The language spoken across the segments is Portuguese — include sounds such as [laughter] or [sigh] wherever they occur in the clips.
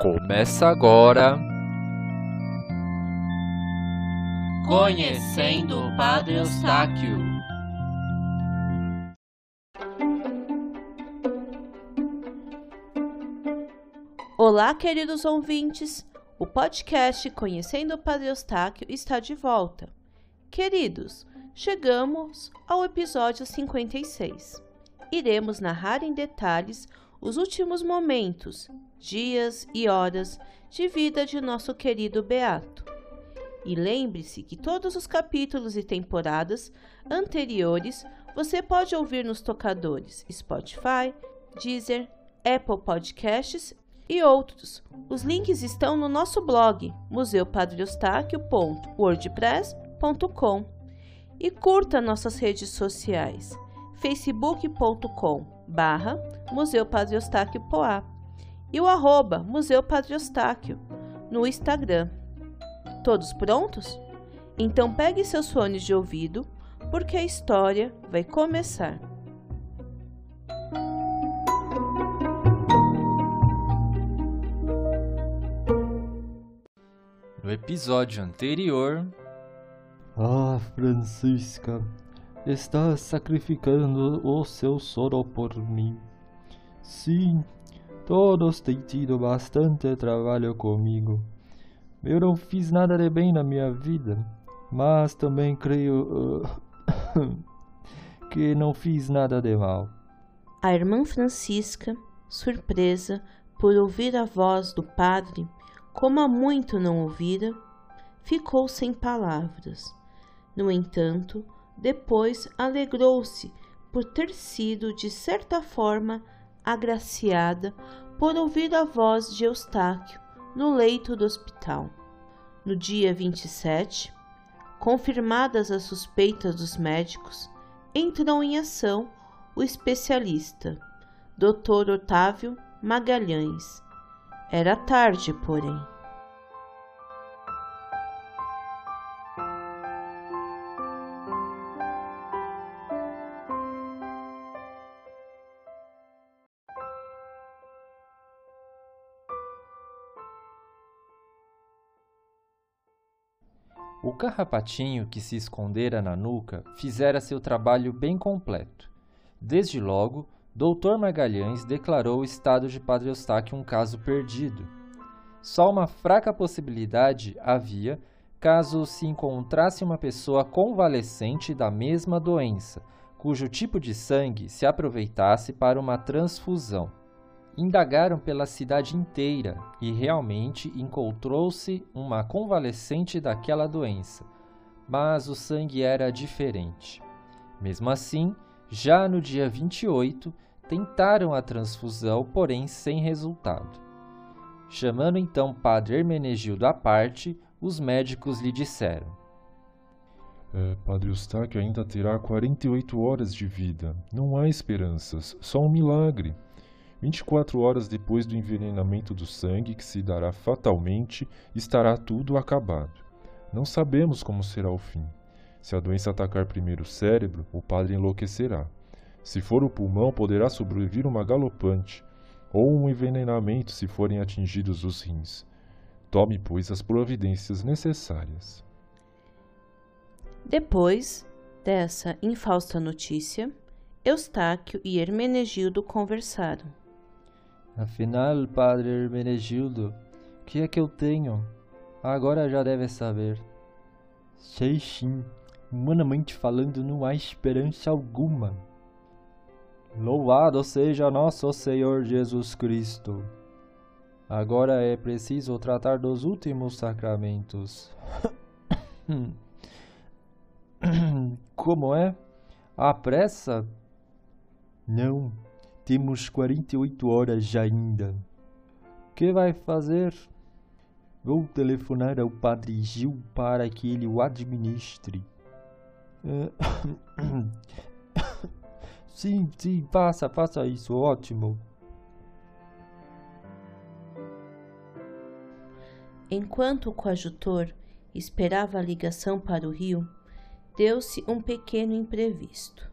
Começa agora. Conhecendo o Padre Eustáquio. Olá, queridos ouvintes. O podcast Conhecendo o Padre Eustáquio está de volta. Queridos, chegamos ao episódio 56. Iremos narrar em detalhes os últimos momentos, dias e horas de vida de nosso querido Beato. E lembre-se que todos os capítulos e temporadas anteriores você pode ouvir nos tocadores Spotify, Deezer, Apple Podcasts e outros. Os links estão no nosso blog museupadreeustáquio.wordpress.com e curta nossas redes sociais facebook.com barra Museu Padre Eustáquio Poá e o arroba Museu Padre Eustáquio no Instagram. Todos prontos? Então pegue seus fones de ouvido, porque a história vai começar. No episódio anterior, Ah, Francisca, estás sacrificando o seu sono por mim. Sim, todos têm tido bastante trabalho comigo. Eu não fiz nada de bem na minha vida, mas também creio uh, [coughs] que não fiz nada de mal. A irmã Francisca, surpresa por ouvir a voz do padre, como há muito não ouvira, ficou sem palavras. No entanto, depois alegrou-se por ter sido, de certa forma, agraciada por ouvir a voz de Eustáquio no leito do hospital. No dia 27, confirmadas as suspeitas dos médicos, entrou em ação o especialista, Dr. Otávio Magalhães. Era tarde, porém. O carrapatinho que se escondera na nuca fizera seu trabalho bem completo. Desde logo, Dr. Magalhães declarou o estado de Padre Eustáquio um caso perdido. Só uma fraca possibilidade havia caso se encontrasse uma pessoa convalescente da mesma doença, cujo tipo de sangue se aproveitasse para uma transfusão. Indagaram pela cidade inteira e realmente encontrou-se uma convalescente daquela doença, mas o sangue era diferente. Mesmo assim, já no dia 28, tentaram a transfusão, porém sem resultado. Chamando então Padre Hermenegildo à parte, os médicos lhe disseram: É, Padre Eustáquio ainda terá 48 horas de vida. Não há esperanças, só um milagre. 24 horas depois do envenenamento do sangue, que se dará fatalmente, estará tudo acabado. Não sabemos como será o fim. Se a doença atacar primeiro o cérebro, o padre enlouquecerá. Se for o pulmão, poderá sobrevir uma galopante, ou um envenenamento se forem atingidos os rins. Tome, pois, as providências necessárias. Depois dessa infausta notícia, Eustáquio e Hermenegildo conversaram. Afinal, Padre Hermenegildo, o que é que eu tenho? Agora já deve saber. Sei sim, humanamente falando, não há esperança alguma. Louvado seja nosso Senhor Jesus Cristo. Agora é preciso tratar dos últimos sacramentos. [coughs] Como é? Há pressa? Não, temos 48 horas ainda. Que vai fazer? Vou telefonar ao Padre Gil para que ele o administre. [coughs] Sim, sim, faça, faça isso, ótimo. Enquanto o coadjutor esperava a ligação para o Rio, deu-se um pequeno imprevisto.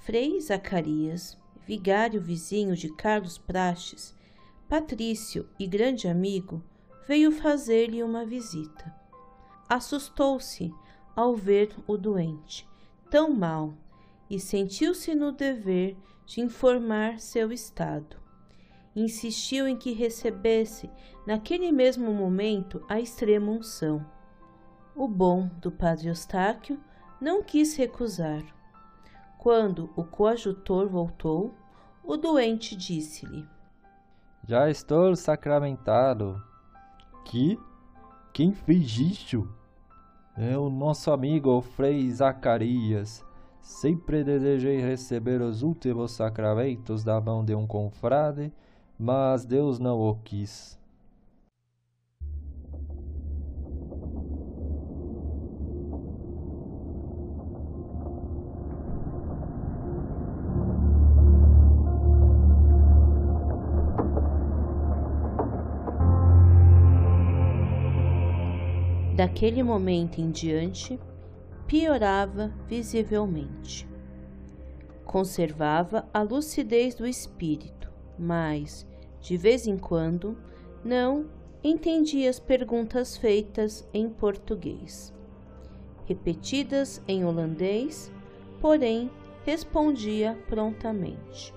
Frei Zacarias, vigário vizinho de Carlos Prates, Patrício e grande amigo veio fazer-lhe uma visita. Assustou-se ao ver o doente tão mal e sentiu-se no dever de informar seu estado. Insistiu em que recebesse, naquele mesmo momento, a extrema unção. O bom do padre Eustáquio não quis recusar. Quando o coadjutor voltou, o doente disse-lhe: Já estou sacramentado. Que? Quem fez isso? É o nosso amigo o Frei Zacarias. Sempre desejei receber os últimos sacramentos da mão de um confrade, mas Deus não o quis. Daquele momento em diante, piorava visivelmente. Conservava a lucidez do espírito, mas, de vez em quando, não entendia as perguntas feitas em português. Repetidas em holandês, porém respondia prontamente.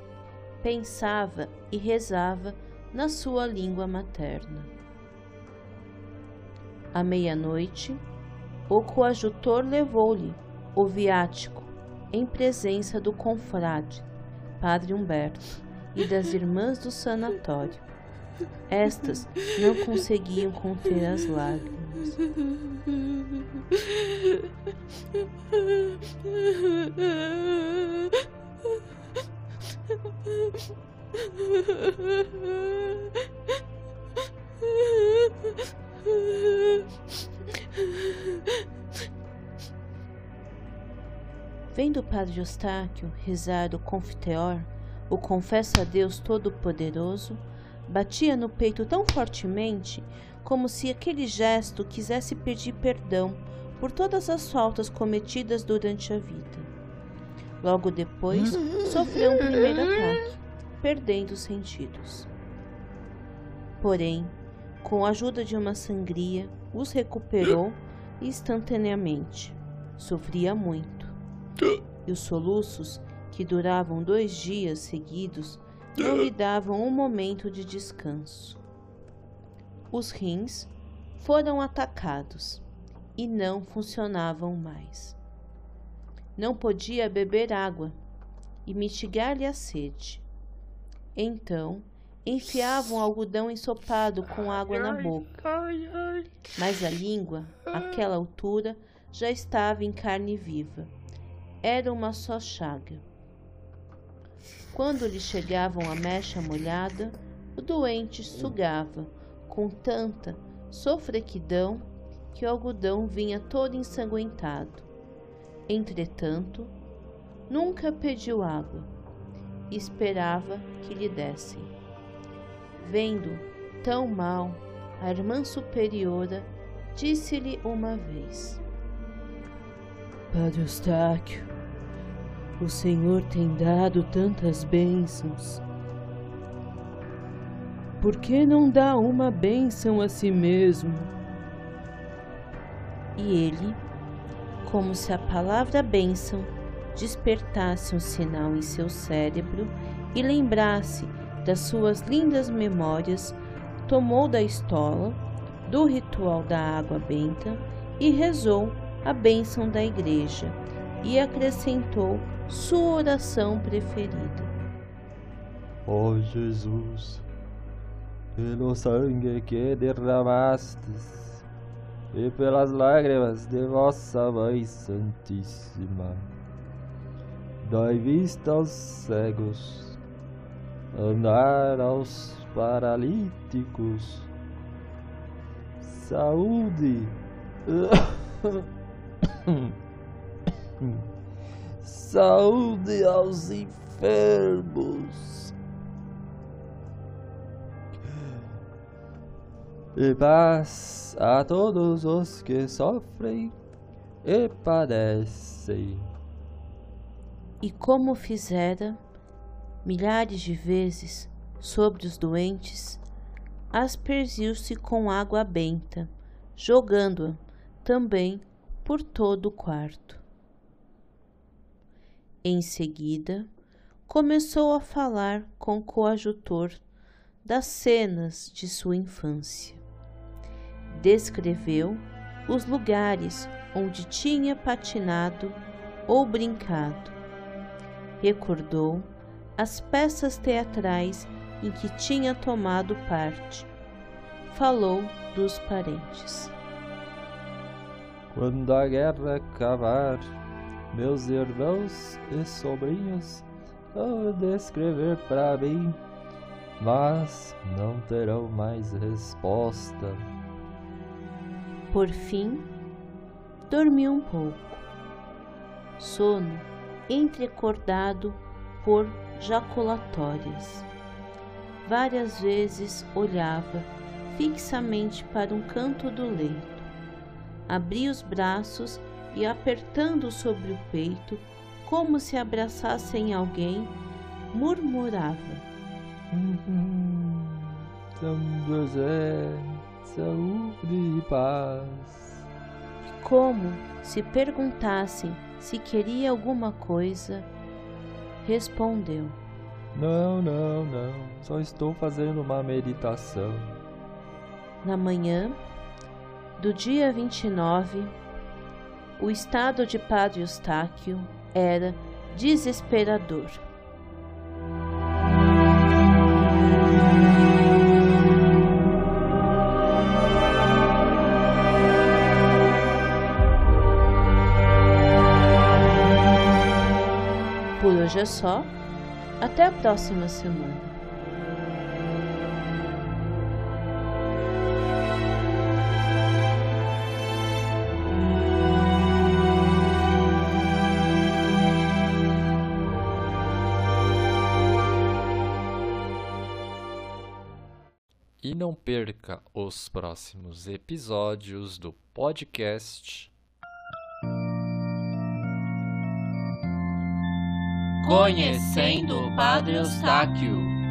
Pensava e rezava na sua língua materna. À meia-noite, o coadjutor levou-lhe o viático em presença do confrade, Padre Humberto, e das irmãs do sanatório. Estas não conseguiam conter as lágrimas. [laughs] Vendo o padre Eustáquio rezar o confiteor, o confessa a Deus Todo-Poderoso, batia no peito tão fortemente como se aquele gesto quisesse pedir perdão por todas as faltas cometidas durante a vida. Logo depois, sofreu um primeiro ataque, perdendo os sentidos. Porém, com a ajuda de uma sangria, os recuperou instantaneamente. Sofria muito. E os soluços, que duravam dois dias seguidos, não lhe davam um momento de descanso. Os rins foram atacados e não funcionavam mais. Não podia beber água e mitigar-lhe a sede. Então, enfiavam algodão ensopado com água na boca. Mas a língua, àquela altura, já estava em carne viva. Era uma só chaga. Quando lhe chegavam a mecha molhada, o doente sugava com tanta sofrequidão que o algodão vinha todo ensanguentado. Entretanto, nunca pediu água esperava que lhe dessem. Vendo tão mal, a irmã superiora disse-lhe uma vez: Padre Eustáquio, o Senhor tem dado tantas bênçãos. Por que não dá uma bênção a si mesmo? E ele, como se a palavra bênção despertasse um sinal em seu cérebro e lembrasse das suas lindas memórias, tomou da estola, do ritual da água benta e rezou a bênção da igreja e acrescentou sua oração preferida. Ó oh Jesus, pelo sangue que derramastes e pelas lágrimas de vossa Mãe Santíssima, dai vista aos cegos andar aos paralíticos, saúde, [coughs] [coughs] [coughs] saúde aos enfermos, e paz a todos os que sofrem e padecem. E como fizera milhares de vezes sobre os doentes, aspergiu-se com água benta, jogando-a também por todo o quarto. Em seguida, começou a falar com o coadjutor das cenas de sua infância. Descreveu os lugares onde tinha patinado ou brincado. Recordou as peças teatrais em que tinha tomado parte. Falou dos parentes. Quando a guerra acabar, meus irmãos e sobrinhos vão descrever para mim, mas não terão mais resposta. Por fim, dormiu um pouco. Sono entrecordado por jaculatórias. Várias vezes olhava fixamente para um canto do leito. Abria os braços e, apertando sobre o peito, como se abraçassem alguém, murmurava. [laughs] São José, saúde e paz. Como se perguntassem se queria alguma coisa, respondeu: Não, não, não, só estou fazendo uma meditação. Na manhã do dia 29, o estado de Padre Eustáquio era desesperador. Por hoje é só. Até a próxima semana. E não perca os próximos episódios do podcast Conhecendo o Padre Eustáquio.